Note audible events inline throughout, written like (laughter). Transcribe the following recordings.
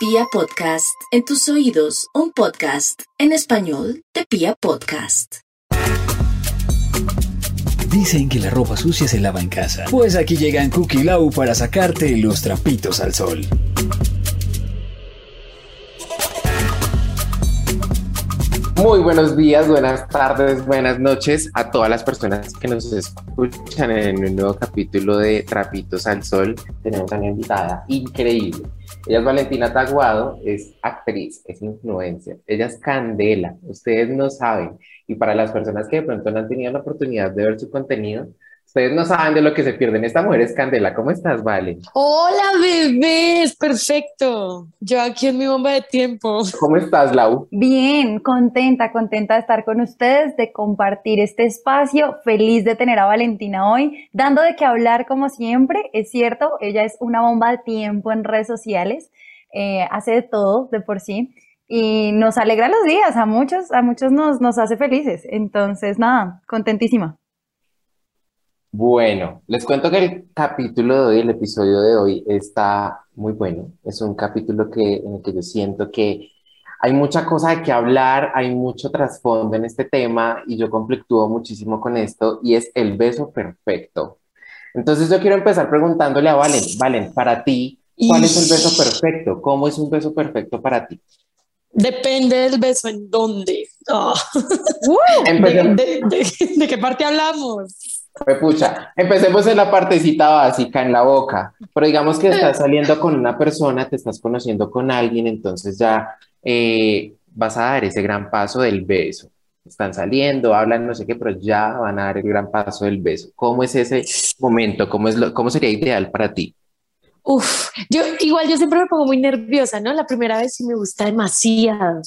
Pia Podcast, en tus oídos, un podcast en español de Pia Podcast. Dicen que la ropa sucia se lava en casa. Pues aquí llegan Cookie Lau para sacarte los trapitos al sol. Muy buenos días, buenas tardes, buenas noches a todas las personas que nos escuchan en un nuevo capítulo de Trapitos al Sol. Tenemos a una invitada increíble. Ella es Valentina Taguado, es actriz, es influencer. Ella es Candela, ustedes no saben. Y para las personas que de pronto no han tenido la oportunidad de ver su contenido, Ustedes no saben de lo que se pierden. Esta mujer es Candela. ¿Cómo estás, Vale? Hola, bebés. Perfecto. Yo aquí en mi bomba de tiempo. ¿Cómo estás, Lau? Bien, contenta, contenta de estar con ustedes, de compartir este espacio. Feliz de tener a Valentina hoy, dando de qué hablar como siempre. Es cierto, ella es una bomba de tiempo en redes sociales. Eh, hace de todo de por sí y nos alegra los días, a muchos, a muchos nos, nos hace felices. Entonces, nada, contentísima. Bueno, les cuento que el capítulo de hoy, el episodio de hoy está muy bueno. Es un capítulo que, en el que yo siento que hay mucha cosa de que hablar, hay mucho trasfondo en este tema y yo conflictúo muchísimo con esto y es el beso perfecto. Entonces yo quiero empezar preguntándole a Valen, Valen, para ti, ¿cuál es el beso perfecto? ¿Cómo es un beso perfecto para ti? Depende del beso en dónde. Oh. de qué parte hablamos? Pucha, empecemos en la partecita básica, en la boca, pero digamos que estás (laughs) saliendo con una persona, te estás conociendo con alguien, entonces ya eh, vas a dar ese gran paso del beso. Están saliendo, hablan, no sé qué, pero ya van a dar el gran paso del beso. ¿Cómo es ese momento? ¿Cómo, es lo, cómo sería ideal para ti? Uf, yo igual yo siempre me pongo muy nerviosa, ¿no? La primera vez sí me gusta demasiado,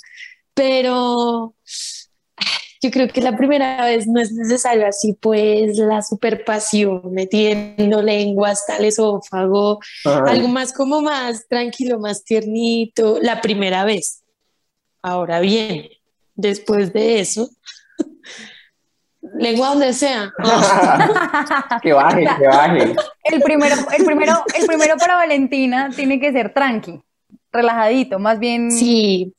pero yo creo que la primera vez no es necesario así, pues la super pasión, metiendo lengua hasta el esófago, algo más como más tranquilo, más tiernito, la primera vez. Ahora bien, después de eso, (laughs) lengua donde sea. (laughs) que baje, (laughs) que baje. El primero, el primero, el primero para Valentina tiene que ser tranqui, relajadito, más bien. Sí.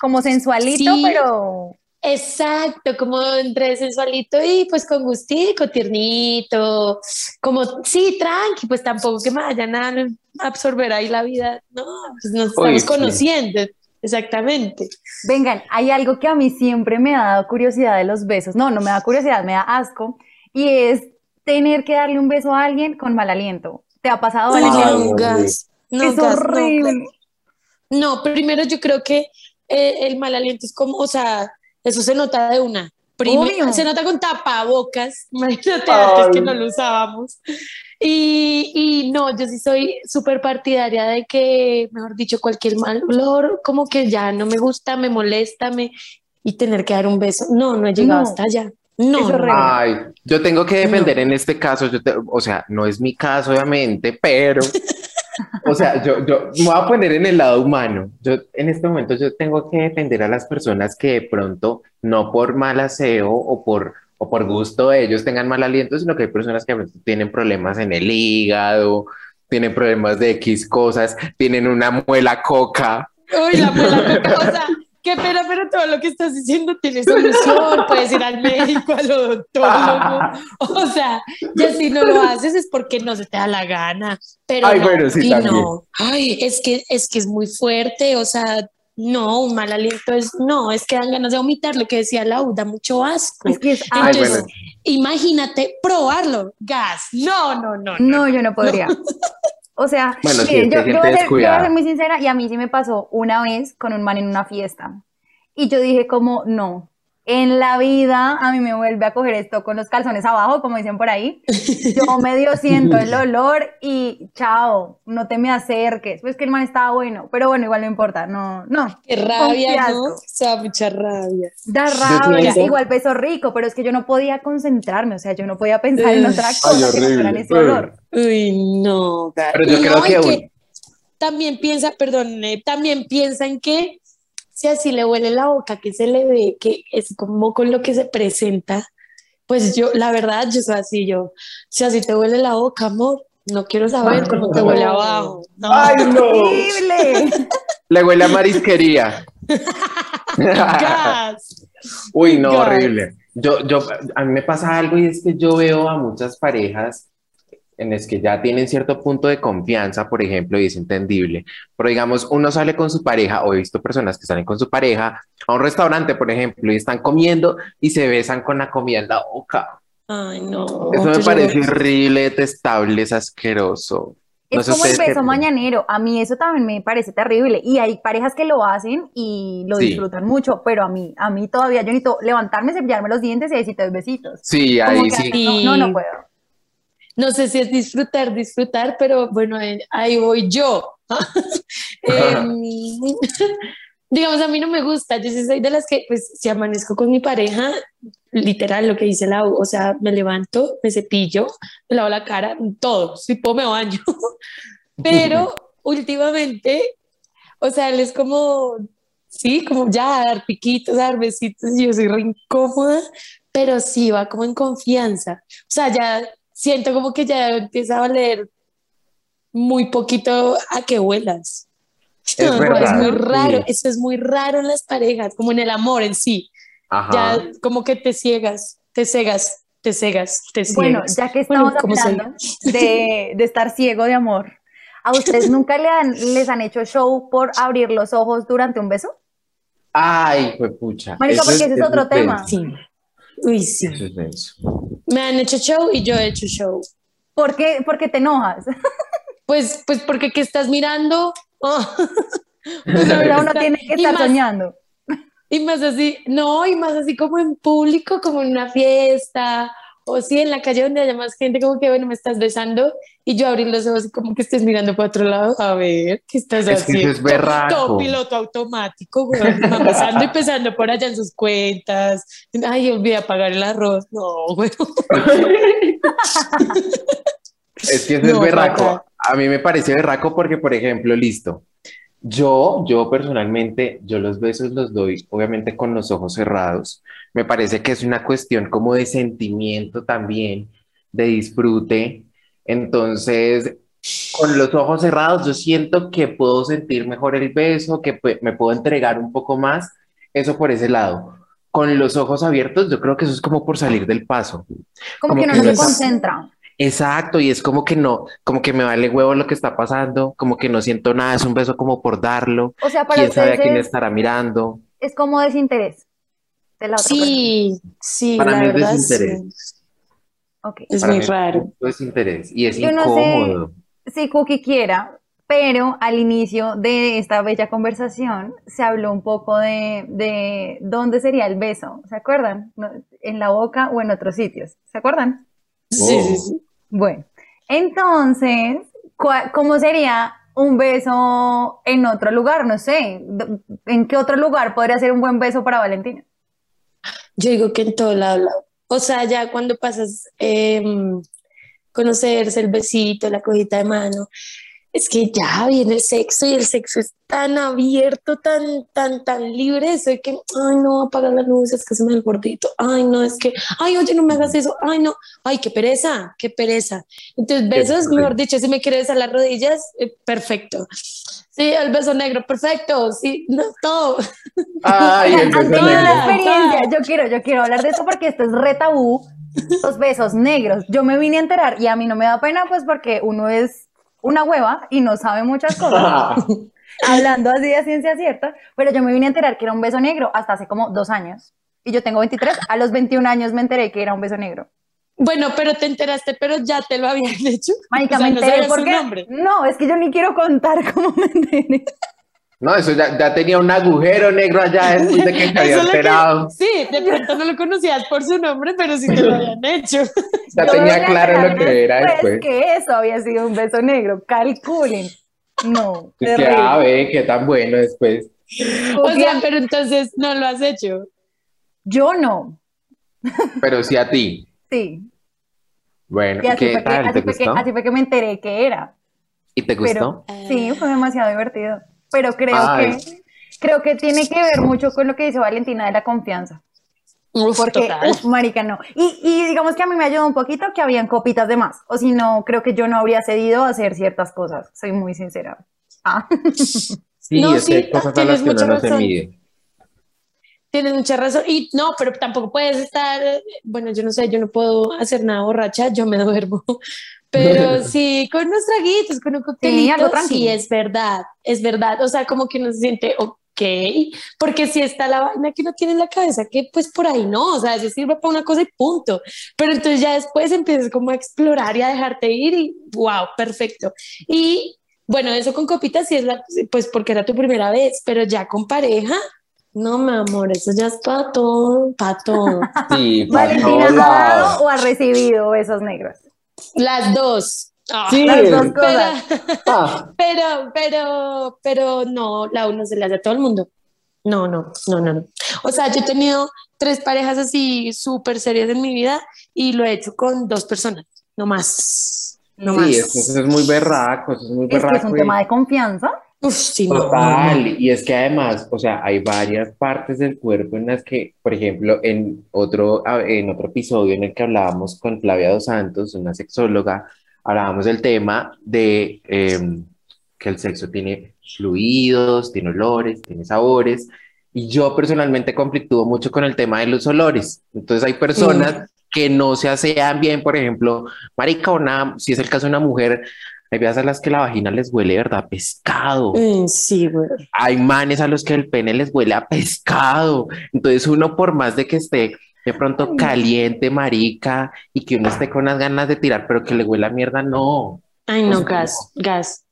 Como sensualito, pero Exacto, como entre sensualito y pues con gustico, tiernito, como sí, tranqui, pues tampoco que me vayan a absorber ahí la vida, no, pues nos estamos conociendo, exactamente. Vengan, hay algo que a mí siempre me ha dado curiosidad de los besos, no, no me da curiosidad, me da asco, y es tener que darle un beso a alguien con mal aliento. ¿Te ha pasado, Nunca, es horrible. No, primero yo creo que eh, el mal aliento es como, o sea, eso se nota de una. Primero, se nota con tapabocas, (laughs) imagínate antes que no lo usábamos. Y, y no, yo sí soy súper partidaria de que, mejor dicho, cualquier mal olor, como que ya no me gusta, me molesta, me, y tener que dar un beso. No, no he llegado hasta allá. No, Ay, yo tengo que defender en este caso, yo o sea, no es mi caso obviamente, pero (laughs) O sea, yo, yo me voy a poner en el lado humano. Yo en este momento yo tengo que defender a las personas que de pronto, no por mal aseo o por, o por gusto de ellos tengan mal aliento, sino que hay personas que tienen problemas en el hígado, tienen problemas de X cosas, tienen una muela coca. Uy, la muela coca, o sea, qué pena, pero todo lo que estás diciendo tiene solución, (laughs) puedes ir al médico, al odontólogo, o sea, ya si no lo haces es porque no se te da la gana, pero Ay, no, bueno, sí, no, ay, es que, es que es muy fuerte, o sea, no, un mal aliento es, no, es que dan ganas de vomitar, lo que decía Lau, da mucho asco. Es que es, Entonces, imagínate probarlo, gas, no, no, no. No, yo no podría. (laughs) O sea, bueno, miren, yo, yo, voy ser, yo, voy a ser, muy sincera y a mí sí me pasó una vez con un man en una fiesta. Y yo dije como, no, en la vida a mí me vuelve a coger esto con los calzones abajo, como dicen por ahí. Yo (laughs) medio siento el olor y chao, no te me acerques. Pues que el man estaba bueno, pero bueno, igual no importa, no, no. Qué rabia, ¿no? O sea, mucha rabia. Da rabia, igual peso rico, pero es que yo no podía concentrarme, o sea, yo no podía pensar en otra cosa Ay, que no ese olor. Uy, no. Pero yo no, creo que, que también piensa, perdón, eh, también piensa en que si así le huele la boca, que se le ve, que es como con lo que se presenta, pues yo, la verdad, yo soy así, yo, si así te huele la boca, amor, no quiero saber cómo te huele abajo. ¡Ay, no! ¡Horrible! Le huele a marisquería. Gas. Uy, no, Gas. horrible. Yo, yo, a mí me pasa algo y es que yo veo a muchas parejas en las que ya tienen cierto punto de confianza, por ejemplo, y es entendible. Pero digamos, uno sale con su pareja, o he visto personas que salen con su pareja a un restaurante, por ejemplo, y están comiendo y se besan con la comida en la boca. Ay, no. Eso me parece horrible, detestable, es asqueroso. No Es sé como el beso mañanero. A mí eso también me parece terrible. Y hay parejas que lo hacen y lo Sí. disfrutan mucho, pero a mí, a mí todavía yo necesito levantarme, cepillarme los dientes y ahí sí te doy besitos. Sí, Como ahí que sí. no, no puedo. No sé si es disfrutar, disfrutar, pero bueno, eh, ahí voy yo. (laughs) Em, digamos, a mí no me gusta. Yo sí soy de las que, pues, si amanezco con mi pareja, literal, lo que dice la o sea, me levanto, me cepillo, me lavo la cara, todo, si puedo me baño. (laughs) Pero últimamente, o sea, él es como, sí, como ya dar piquitos, dar besitos, y yo soy re incómoda, pero sí va como en confianza. O sea, ya siento como que ya empieza a valer muy poquito a que huelas. Es No, (laughs) verdad, muy raro, sí. eso es muy raro en las parejas, como en el amor en sí. Ajá. Ya como que te ciegas, te cegas, te cegas, te ciegas. Bueno, ya que Bueno, estamos se hablando de, (laughs) de estar ciego de amor, ¿a ustedes nunca le han- les han hecho show por abrir los ojos durante un beso? Ay, fue pucha. Marica, porque ese es otro tema. Sí. Uy, sí. Eso es denso. Me han hecho show y yo he hecho show. ¿Por qué? Porque te enojas. (laughs) Pues, pues porque ¿qué estás mirando? (laughs) Oh. Pues, Pero uno tiene que y estar más- soñando. Y más así, no, y más así como en público, como en una fiesta, o sí, en la calle donde haya más gente, como que, bueno, me estás besando, y yo abrir los ojos y como que estés mirando para otro lado, a ver, ¿qué estás Es que eso haciendo? es. Todo piloto automático, güey, van besando y pesando por allá en sus cuentas, ay, olvidé apagar el arroz, no, güey. Es que eso No, es berraco. A mí me parece berraco porque, por ejemplo, listo. Yo, yo personalmente, yo los besos los doy, obviamente, con los ojos cerrados. Me parece que es una cuestión como de sentimiento también, de disfrute. Entonces, con los ojos cerrados, yo siento que puedo sentir mejor el beso, que me puedo entregar un poco más. Eso por ese lado. Con los ojos abiertos, yo creo que eso es como por salir del paso. Como, Como que uno que no se no- concentra. Exacto, y es como que no, como que me vale huevo lo que está pasando, como que no siento nada, es un beso como por darlo, O sea, para quién sabe a quién es, estará mirando. es como desinterés de la otra Sí, sí, Para la mí es verdad, desinterés. sí. Persona. Ok. Es Para muy mí raro. Es interés y es Yo no sé. incómodo. Si Cookie quiera, pero al inicio de esta bella conversación se habló un poco de, de dónde sería el beso. ¿Se acuerdan? ¿En la boca o en otros sitios? ¿Se acuerdan? Sí, sí, Oh. sí. Bueno, entonces, ¿cuál- ¿cómo sería un beso en otro lugar? No sé, ¿en qué otro lugar podría ser un buen beso para Valentina? Yo digo que en todo lado. O sea, ya cuando pasas em, conocerse, el besito, la cojita de mano, es que ya viene el sexo y el sexo es tan abierto, tan, tan, tan libre, eso de que, ay, no, apaga las luces, que se me ve el gordito, ay, no, es que, ay, oye, no me hagas eso, ay, no, ay, qué pereza, qué pereza. Entonces, besos, mejor dicho, si me quieres a las rodillas, eh, perfecto. Sí, el beso negro, perfecto, sí, no, todo. Ay, el Han (laughs) beso la negro. experiencia. Yo quiero, yo quiero hablar de eso porque esto es re tabú. Los besos negros. Yo me vine a enterar y a mí no me da pena, pues porque uno es una hueva y no sabe muchas cosas, (laughs) hablando así de ciencia cierta, pero yo me vine a enterar que era un beso negro hasta hace como dos años. Y yo tengo 23, a los 21 años me enteré que era un beso negro. Bueno, pero te enteraste, pero ya te lo habían (laughs) hecho. Marica, O sea, me no enteré sabías su porque... nombre. No, es que yo ni quiero contar (laughs) cómo me enteré. No, eso ya, ya tenía un agujero negro allá (laughs) después de que se había que- enterado. sí, de pronto no lo conocías por su nombre, pero sí te lo habían (laughs) hecho. Ya Yo tenía claro lo que era después que eso había sido un beso negro. Calculen. No, Es que, ah, ve, qué tan bueno después. O sea, pero entonces no lo has hecho. yo no. Pero sí a ti. Sí. Bueno, Y así ¿qué fue, que, tal? así, ¿Te fue que, así fue que me enteré que era. ¿Y te gustó? Pero sí, fue demasiado divertido. Pero creo Ay. que creo que tiene que ver mucho con lo que dice Valentina de la confianza. Uf, Porque, total. uf, marica, no. Y, y digamos que a mí me ayudó un poquito que habían copitas de más. O si no, creo que yo no habría cedido a hacer ciertas cosas. Soy muy sincera. Ah. (laughs) Sí, No, es que hay sí, cosas a tienes las que uno no se mide. Tienes mucha razón. Y no, pero tampoco puedes estar, bueno, yo no sé, yo no puedo hacer nada borracha, yo me (laughs) duermo. Pero (laughs) sí, con unos traguitos, con un coctelito, sí, es verdad, es verdad. O sea, como que uno se siente ok, porque si está la vaina que uno tiene en la cabeza, que pues por ahí no, o sea, eso sirve para una cosa y punto. Pero entonces ya después empiezas como a explorar y a dejarte ir y wow, perfecto. Y bueno, eso con copitas sí es la, pues porque era tu primera vez, pero ya con pareja, no, mi amor, eso ya es para todo, para todo. Sí, para Valentina, ¿ha dado o ha recibido besos negros? Las dos. Ah, Sí. Las dos pero, cosas. (laughs) Ah, pero, pero, pero no, la uno se le hace a todo el mundo. No, no, no, no, no. O sea, yo he tenido tres parejas así súper serias en mi vida y lo he hecho con dos personas, no más. No más. sí, es que eso es muy berraco, eso es muy Es que es berraco. un y- tema de confianza. Uf, sí, no, no, Total, no. y es que además, o sea, hay varias partes del cuerpo en las que, por ejemplo, en otro, en otro episodio en el que hablábamos con Flavia Dos Santos, una sexóloga, hablábamos del tema de em, que el sexo tiene fluidos, tiene olores, tiene sabores, y yo personalmente conflictúo mucho con el tema de los olores. Entonces hay personas que no se asean bien, por ejemplo, marica, una, si es el caso de una mujer, hay veces a las que la vagina les huele, ¿verdad? Pescado. Mm, sí, güey. Hay manes a los que el pene les huele a pescado. Entonces uno por más de que esté de pronto caliente, marica, y que uno esté con las ganas de tirar, pero que le huela a mierda, no. Ay, no, gas, gas.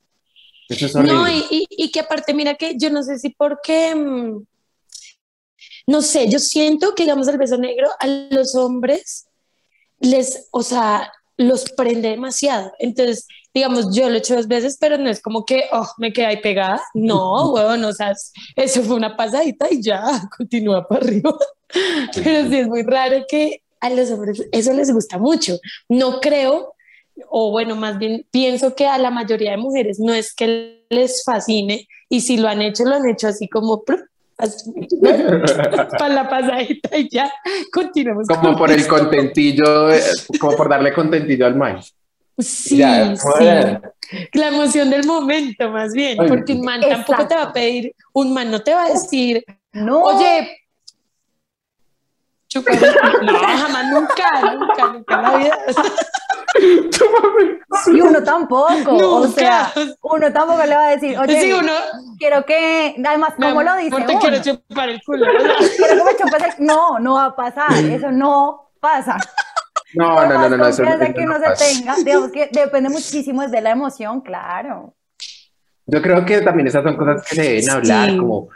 Eso es horrible. No, y, y, y que aparte, mira que yo no sé si porque, mm, no sé, yo siento que, digamos, el beso negro a los hombres les, o sea, los prende demasiado. Entonces, digamos, yo lo he hecho dos veces, pero no es como que, oh, me quedé ahí pegada. No, (laughs) huevón, o sea, eso fue una pasadita y ya, (laughs) continúa para arriba. Pero sí es muy raro que a los hombres eso les gusta mucho. No creo, o bueno, más bien pienso que a la mayoría de mujeres no es que les fascine y si lo han hecho, lo han hecho así como (laughs) para la pasadita y ya continuamos. Como por el contentillo, como por darle contentillo al maíz. Sí, Ya, sí. La emoción del momento, más bien, Ay, porque un man tampoco te va a pedir, un man no te va a decir, No. oye, chupa, (laughs) no, jamás, nunca, nunca, nunca en la vida. (laughs) Y uno tampoco. O Nunca. sea, uno tampoco le va a decir, oye, Sí, uno, quiero que. Además, ¿cómo lo dice? amor, te uno? quiero chupar el culo. o sea, Quiero que me chupes el- No, no va a pasar. Eso no pasa. No, no, no, no, no, eso, eso que no se tenga, digamos que depende muchísimo de la emoción, claro. Yo creo que también esas son cosas que se deben hablar, Sí. como,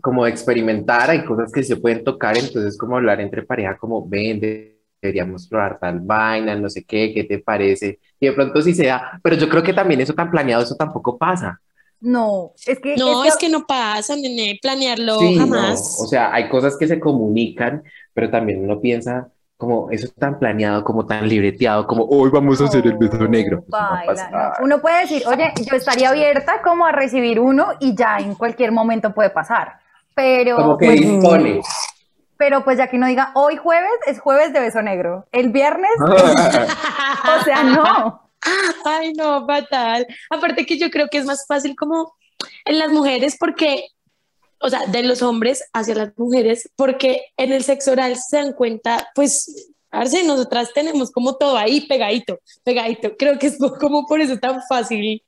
como experimentar, hay cosas que se pueden tocar, entonces como hablar entre pareja, como ven, de- deberíamos probar tal vaina, no sé qué, qué te parece, y de pronto sí se da, pero yo creo que también eso tan planeado, eso tampoco pasa. No, es que. No, es que no pasa, nene, planearlo Sí, no, jamás. o sea, hay cosas que se comunican, pero también uno piensa como eso tan planeado, como tan libreteado, como hoy vamos a hacer el beso No, negro. Baila, no. Uno puede decir, oye, yo estaría abierta como a recibir uno y ya en cualquier momento puede pasar. Pero, Como que pues, dispone. pero pues ya que no diga, hoy jueves es jueves de beso negro. El viernes, Ah. (laughs) o sea, no. Ay, no, fatal. Aparte que yo creo que es más fácil como en las mujeres porque, o sea, de los hombres hacia las mujeres, porque en el sexo oral se dan cuenta, pues, Arce, nosotras tenemos como todo ahí pegadito, pegadito. Creo que es como por eso tan fácil,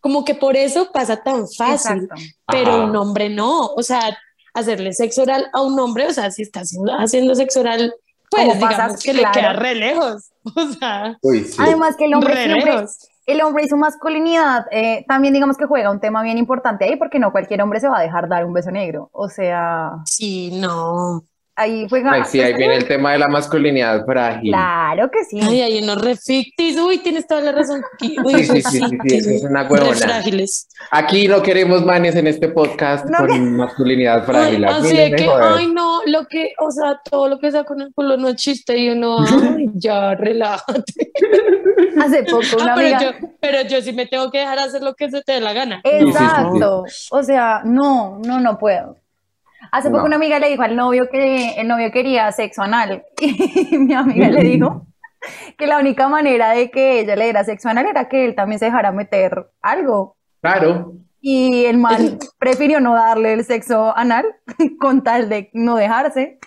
como que por eso pasa tan fácil, Exacto. pero Ajá. un hombre no, o sea, hacerle sexo oral a un hombre, o sea, si está haciendo, haciendo sexo oral, pues digamos que le queda re lejos, (laughs) o sea, Uy, sí. Además que el hombre re siempre, lejos. El hombre y su masculinidad eh, también digamos que juega un tema bien importante ahí porque no cualquier hombre se va a dejar dar un beso negro. O sea, Sí, no. Ahí juega... Ay, sí, ahí viene el tema de la masculinidad frágil. Claro que sí. Ay, hay unos refictis. Uy, tienes toda la razón. Uy, Sí, sí, sí, sí, sí, eso es una huevona. Frágiles. Aquí no queremos manes en este podcast No, con que- masculinidad Ay, frágil. Aquí así de que, ay, no, lo que, o sea, todo lo que sea con el culo no es chiste y uno, (laughs) ay, ya, relájate. (laughs) Hace poco una Ah, pero, amiga... yo, pero yo sí me tengo que dejar hacer lo que se te dé la gana. sí, sí, sí. Exacto. O sea, no, no, no puedo. Hace poco No. una amiga le dijo al novio que el novio quería sexo anal (laughs) y mi amiga le dijo (laughs) que la única manera de que ella le diera sexo anal era que él también se dejara meter algo. Claro. Y el man prefirió no darle el sexo anal (laughs) con tal de no dejarse.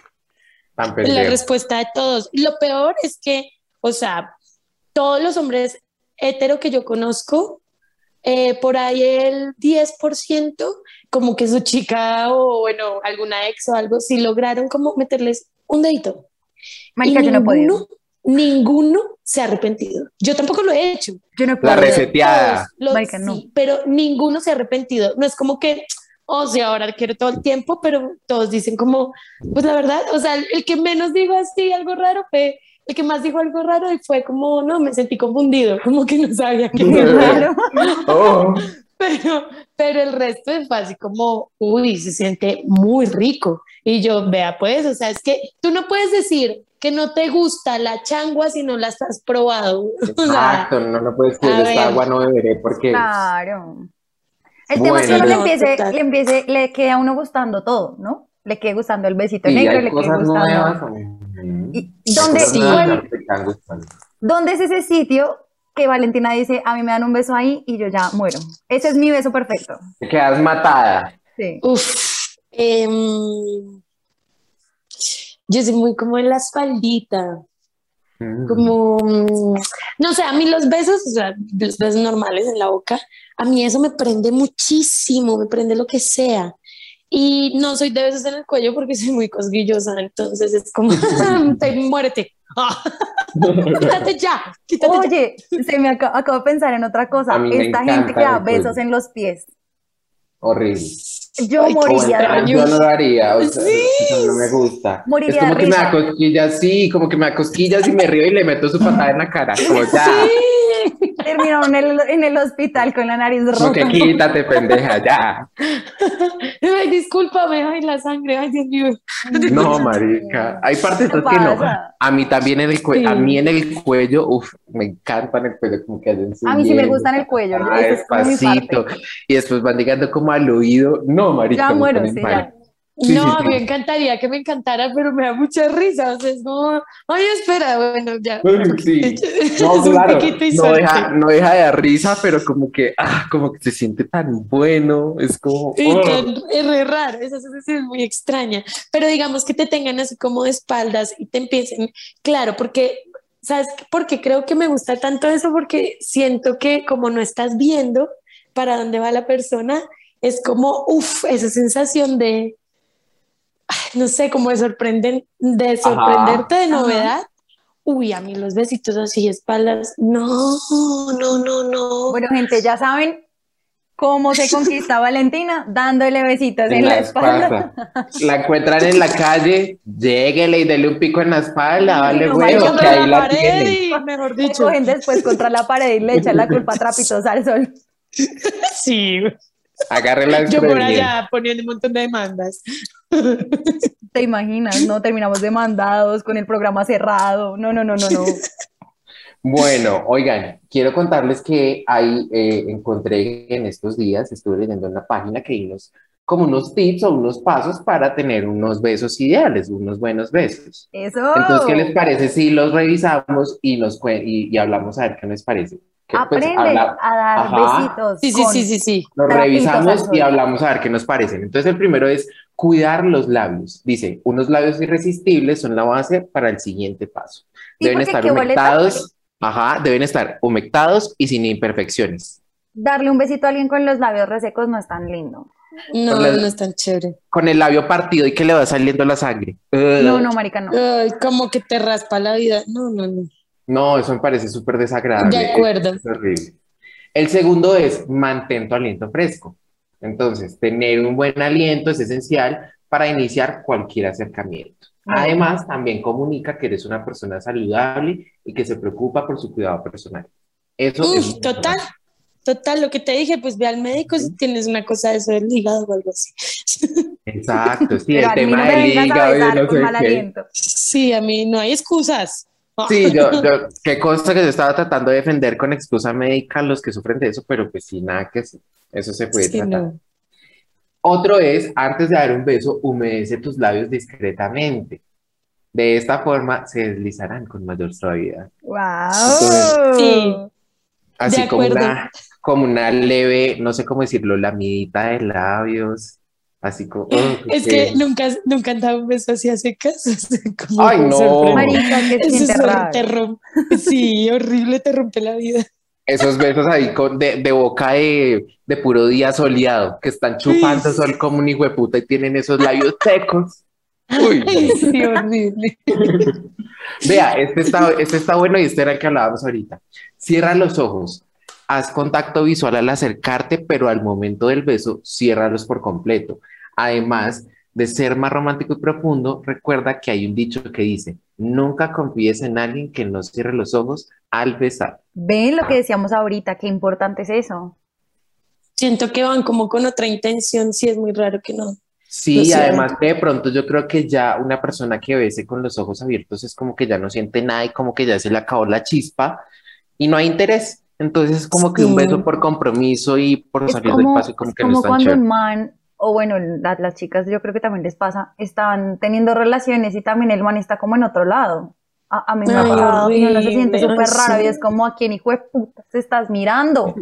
La respuesta de todos. Lo peor es que, o sea, todos los hombres hetero que yo conozco, eh, por ahí el 10%, como que su chica o, bueno, alguna ex o algo, sí lograron como meterles un dedito. Marica, yo no puedo ninguno se ha arrepentido. Yo tampoco lo he hecho. Yo no La reseteada. pero ninguno se ha arrepentido. No es como que, o oh, sea, ahora quiero todo el tiempo, pero todos dicen como, pues la verdad, o sea, el, que menos dijo así algo raro fue el que más dijo algo raro y fue como, no, me sentí confundido, (laughs) como que no sabía qué era raro. (laughs) Oh. Pero, pero el resto es así como, uy, se siente muy rico. Y yo, vea, pues, o sea, es que tú no puedes decir, que no te gusta la changua si no la has probado. (laughs) Exacto, no, no puedes decir esta agua no beberé porque... Claro. El tema es que uno le empiece, le empiece, le queda a uno gustando todo, ¿no? Le quede gustando el besito negro, le quede gustando... ¿dónde, ¿Dónde es ese sitio que Valentina dice, a mí me dan un beso ahí y yo ya muero? Ese es mi beso perfecto. Te quedas matada. Sí. Uf. Eh, yo soy muy como en la espaldita. Mm. Como, mm, no sé, a mí los besos, o sea, los besos normales en la boca, a mí eso me prende muchísimo, me prende lo que sea. Y no soy de besos en el cuello porque soy muy cosquillosa, entonces es como, (laughs) te muérete. (laughs) quítate ya, quítate Oye, se me acabo, de pensar en otra cosa. Esta gente que da besos en los pies. Horrible. Yo moriría Yo no lo haría, o sea, no me gusta. es como que me da cosquillas, sí, como que me da cosquillas y me río y le meto su patada en la cara, como ya. Sí. Terminó en el, en el hospital con la nariz rota. que quítate, pendeja, ya. Ay, discúlpame, ay, la sangre, ay, Dios mío. No, marica, hay partes que no. A mí también en el cuello, a mí en el cuello, uff, me encantan el cuello, como que hacen A mí sí me gusta en el cuello. Ah, despacito. y después van llegando como al oído. No, marica. Ya muero, sí, ya no, me encantaría que me encantara, pero me da mucha risa. O sea, es como, ay, espera, bueno, ya. Sí. (laughs) No, claro, no deja, no deja de dar risa, pero como que, ah, como que se siente tan bueno. Es como. Oh. es re raro, esa sensación es muy extraña. Pero digamos que te tengan así como de espaldas y te empiecen, claro, porque. ¿Sabes por qué creo que me gusta tanto eso? Porque siento que como no estás viendo para dónde va la persona, es como, uff, esa sensación de, no sé, como de, sorprender, de sorprenderte de novedad. Uy, a mí los besitos así, espaldas, no, no, no, no. Bueno, gente, ya saben cómo se conquista Valentina, dándole besitos en, la, espalda. La encuentran en la calle, lléguele y dele un pico en la espalda, vale, huevo, que ahí la, tiene. Mejor dicho. cogen después contra la pared y le echan la culpa a trapitos al sol. (laughs) Sí. Agarre la Yo por allá poniendo un montón de demandas. (laughs) ¿Te imaginas? No, terminamos demandados con el programa cerrado. No, no, no, no, no. (laughs) Bueno, oigan, quiero contarles que ahí eh, encontré en estos días, estuve leyendo en la página que hay unos, como unos tips o unos pasos para tener unos besos ideales, unos buenos besos. Eso. Entonces, ¿qué les parece si los revisamos y, nos, y, y hablamos a ver qué les parece? Pues, Aprende a dar besitos. Sí, sí, sí, sí, sí. Los revisamos y hablamos a ver qué nos parecen. Entonces, el primero es cuidar los labios. Dice, unos labios irresistibles son la base para el siguiente paso. deben estar humectados, ajá, deben estar humectados y sin imperfecciones. Darle un besito a alguien con los labios resecos no es tan lindo. No, no es tan chévere. Con el labio partido y que le va saliendo la sangre. No, no, marica, no. como que te raspa la vida. No, no, no. No, eso me parece súper desagradable. De acuerdo. Es, horrible. El segundo es mantén tu aliento fresco. Entonces, tener un buen aliento es esencial para iniciar cualquier acercamiento. Además, también comunica que eres una persona saludable y que se preocupa por su cuidado personal. Eso es total, total, lo que te dije, pues ve al médico si tienes una cosa de eso del hígado o algo así. Exacto, sí, el tema del hígado. Sí, a mí no hay excusas. Sí, yo, (laughs) yo, qué cosa que yo estaba tratando de defender con excusa médica a los que sufren de eso, pero pues sí, nada que eso se puede tratar. Otro es, antes de dar un beso, humedece tus labios discretamente. De esta forma se deslizarán con mayor suavidad. ¡Wow! sí. Así como una, como una leve, no sé cómo decirlo, la midita de labios. Así como. (laughs) oh, Es que nunca, nunca han dado un beso así a secas. (laughs) Como Ay, no. Marica, que Eso es raro. te rompe- Sí, horrible, te rompe la vida. Esos besos ahí con, de, de boca de, de puro día soleado, que están chupando Sí. sol como un hijo de puta y tienen esos labios (laughs) secos. Uy, sí, horrible. vea, este está, este está bueno y este era el que hablábamos ahorita. Cierra los ojos, haz contacto visual al acercarte, pero al momento del beso, ciérralos por completo. Además de ser más romántico y profundo, recuerda que hay un dicho que dice, nunca confíes en alguien que no cierre los ojos al besar. Ven lo que decíamos ahorita, qué importante es eso. Siento que van como con otra intención, sí es muy raro que no. Sí, además que de pronto yo creo que ya una persona que bese con los ojos abiertos es como que ya no siente nada y como que ya se le acabó la chispa y no hay interés. Entonces es como que un beso por compromiso y por Es salir del paso y como es que no como es tan cuando chévere. un man, o bueno, la- las chicas yo creo que también les pasa, están teniendo relaciones y también el man está como en otro lado. A, a mí me ha Ay, pasado y uno se siente súper raro y es como a quién hijo de puta te estás mirando.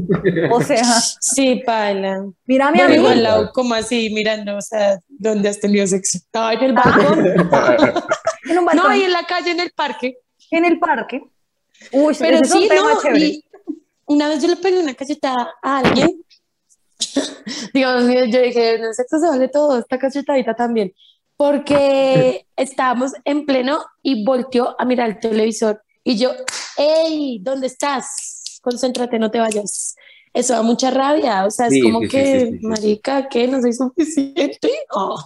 O (laughs) sea, Sí, paila. mírame a mí. igual, como así, mirando, o sea, ¿dónde has tenido sexo? No, en el balcón. (laughs) En un No, y en la calle, en el parque. en el parque. Uy, Pero ese es un sí, tema no, chévere. y una vez yo le pegué una cachetada a alguien. (laughs) Dios mío, yo dije, en el sexo se vale todo, esta cachetadita también. Porque (laughs) estábamos en pleno y volteó a mirar el televisor. Y yo, hey, ¿dónde estás? Concéntrate, no te vayas. Eso da mucha rabia. O sea, es Sí, como sí, que, sí. marica, ¿qué? ¿No soy suficiente? (laughs) Oh.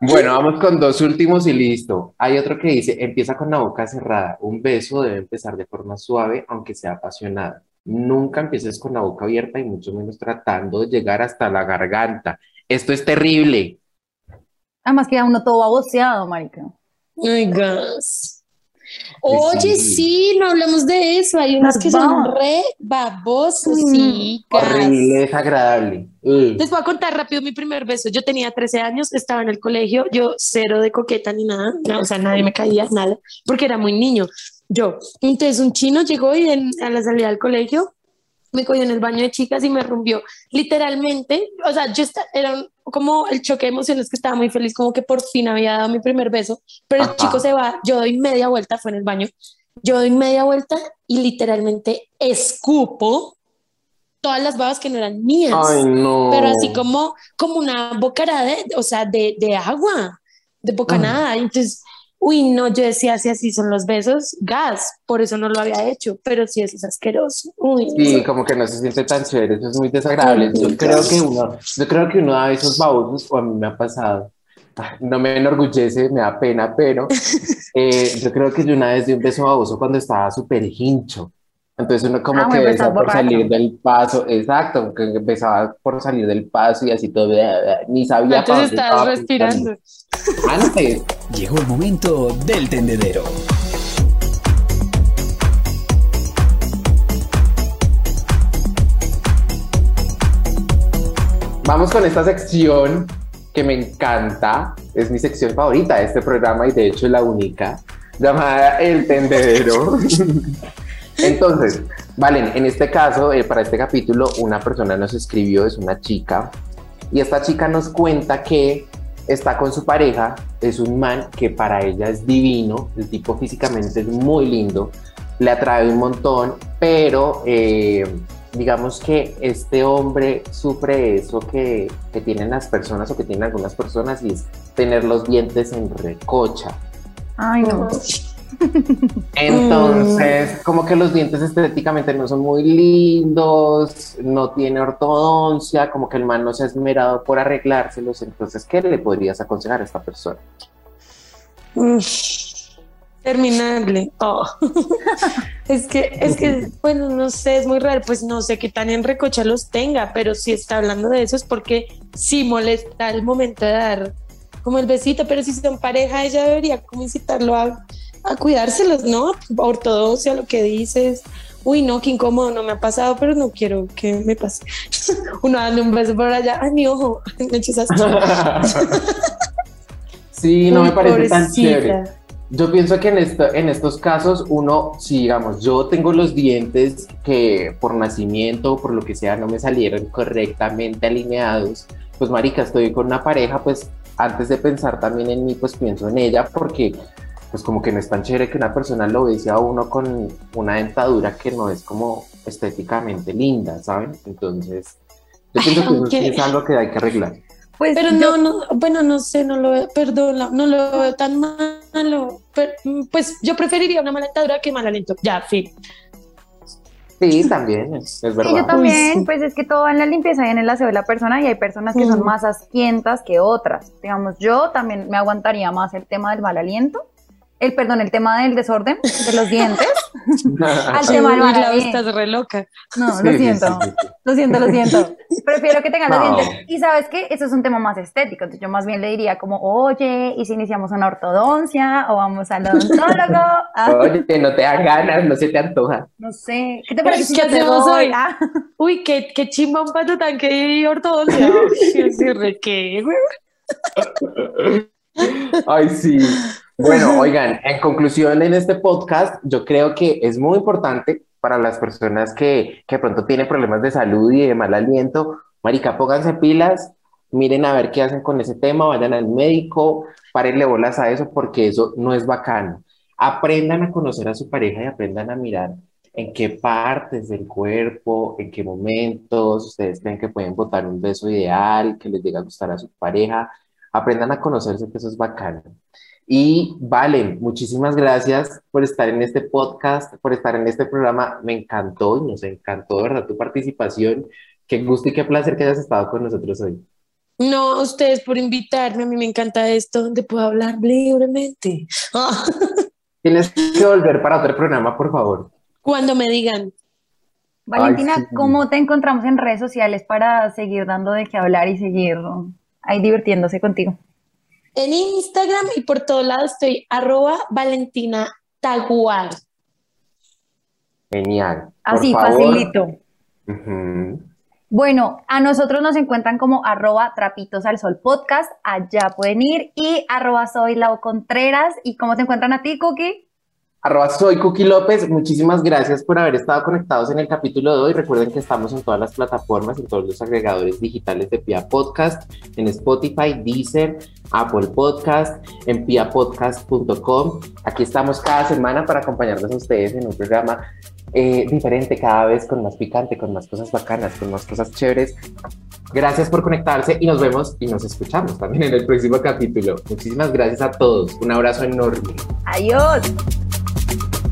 Bueno, vamos con dos últimos y listo. Hay otro que dice, empieza con la boca cerrada. Un beso debe empezar de forma suave, aunque sea apasionada. Nunca empieces con la boca abierta y mucho menos tratando de llegar hasta la garganta. Esto es terrible. Además queda uno todo baboseado, marica. Ay, gas. Oye, Sí. sí, no hablemos de eso. Hay unos Las que son babas. re babosos, Mm, sí. Horrible, desagradable. Les voy a contar rápido mi primer beso. Yo tenía 13 años, estaba en el colegio, yo cero de coqueta ni nada, no, o sea, nadie me caía, nada, porque era muy niño. Yo, entonces un chino llegó y en- a la salida del colegio me cogió en el baño de chicas y me rumbió. Literalmente, o sea, yo era un- como el choque de emociones que estaba muy feliz, como que por fin había dado mi primer beso, pero el chico se va, yo doy media vuelta, fue en el baño, yo doy media vuelta y literalmente escupo todas las babas que no eran mías Ay, no. pero así como, como una bocarada, de, o sea, de, de agua, de bocanada. Entonces, uy, no, yo decía, si así son los besos, gas, por eso no lo había hecho, pero sí eso es asqueroso. Uy, Sí, como que no se siente tan chévere, eso es muy desagradable. Yo creo que uno, yo creo que uno da esos babosos, o a mí me ha pasado. No me enorgullece, me da pena, pero (laughs) eh, yo creo que yo una vez di un beso baboso cuando estaba súper hincho. Entonces uno como Ah, que pues besa estás por borracho. salir del paso, exacto, que empezaba por salir del paso y así todo, ni sabía entonces estaba respirando. pensando. Antes, Llegó el momento del tendedero. Vamos con esta sección que me encanta, es mi sección favorita de este programa y de hecho es la única, llamada El Tendedero. (laughs) Entonces, Valen, en este caso, eh, para este capítulo, una persona nos escribió, es una chica, y esta chica nos cuenta que está con su pareja, es un man que para ella es divino, el tipo físicamente es muy lindo, le atrae un montón, pero eh, digamos que este hombre sufre eso que, que tienen las personas o que tienen algunas personas y es tener los dientes en recocha. Ay, no. (laughs) Entonces, como que los dientes estéticamente no son muy lindos, no tiene ortodoncia, como que el man no se ha esmerado por arreglárselos. Entonces, ¿qué le podrías aconsejar a esta persona? Terminarle. Oh. (laughs) es que, es que, (laughs) bueno, no sé, es muy raro, pues no sé qué tan en recocha los tenga, pero si está hablando de eso es porque sí molesta el momento de dar como el besito, pero si son pareja, ella debería como incitarlo a, a cuidárselos, ¿no? Ortodoxia, lo que dices. Uy, no, qué incómodo, no me ha pasado, pero no quiero que me pase. (laughs) Uno dando un beso por allá, ay, mi ojo, (laughs) me hechizaste. (laughs) sí, no me parece tan chévere. Yo pienso que en, esto, en estos casos uno, si digamos, yo tengo los dientes que por nacimiento o por lo que sea no me salieron correctamente alineados, pues marica, estoy con una pareja, pues antes de pensar también en mí, pues pienso en ella porque pues como que no es tan chévere que una persona lo vea a uno con una dentadura que no es como estéticamente linda, ¿saben? Entonces, yo pienso que (laughs) es algo que hay que arreglar. Pues pero no, no, bueno, no sé, no lo veo, perdón, no lo veo tan malo. pues yo preferiría una mala dentadura que mal aliento. Ya, fin. Sí, también, es, verdad. yo también, pues es que todo en la limpieza y en el aseo de la persona y hay personas que son más asquientas que otras. Digamos, yo también me aguantaría más el tema del mal aliento el perdón, el tema del desorden de los dientes (laughs) al tema del la estás re loca. No, lo siento, lo siento, lo siento. (laughs) Prefiero que tengan los dientes. Y sabes qué, eso es un tema más estético. Entonces yo más bien le diría como, oye, ¿y si iniciamos una ortodoncia o vamos al odontólogo? Ah. (laughs) Oye, no te dan ganas, no se te antoja. No sé, ¿qué te parece si yo te hoy? Ah. Uy, qué, qué chimba un pato tan que ortodoncia. ¿Qué? Ay, sí. Bueno, (laughs) oigan, en conclusión en este podcast, yo creo que es muy importante para las personas que, que pronto tienen problemas de salud y de mal aliento. Marica, pónganse pilas, miren a ver qué hacen con ese tema, vayan al médico, párenle bolas a eso porque eso no es bacano. Aprendan a conocer a su pareja y aprendan a mirar en qué partes del cuerpo, en qué momentos ustedes creen que pueden botar un beso ideal, que les llegue a gustar a su pareja. Aprendan a conocerse, que eso es bacano. Y Valen, muchísimas gracias por estar en este podcast, por estar en este programa. Me encantó y nos encantó, ¿verdad? Tu participación. Qué gusto y qué placer que hayas estado con nosotros hoy. No, a ustedes por invitarme. A mí me encanta esto, donde puedo hablar libremente. (laughs) Tienes que volver para otro programa, por favor. Cuando me digan. Valentina, ¿cómo te encontramos en redes sociales para seguir dando de qué hablar y seguir ahí divirtiéndose contigo? En Instagram y por todos lados estoy arroba Valentina Taguar. Genial. Así, facilito. Bueno, a nosotros nos encuentran como arroba trapitos al sol podcast, allá pueden ir, y arroba soy Lau Contreras. ¿Y cómo te encuentran a ti, Cookie? Arroba soy Cookie López, muchísimas gracias por haber estado conectados en el capítulo de hoy. Recuerden que estamos en todas las plataformas, en todos los agregadores digitales de Pia Podcast, en Spotify, Deezer, Apple Podcast, en piapodcast.com. Aquí estamos cada semana para acompañarles a ustedes en un programa eh, diferente, cada vez con más picante, con más cosas bacanas, con más cosas chéveres. Gracias por conectarse y nos vemos y nos escuchamos también en el próximo capítulo. Muchísimas gracias a todos. Un abrazo enorme. Adiós. Thank you.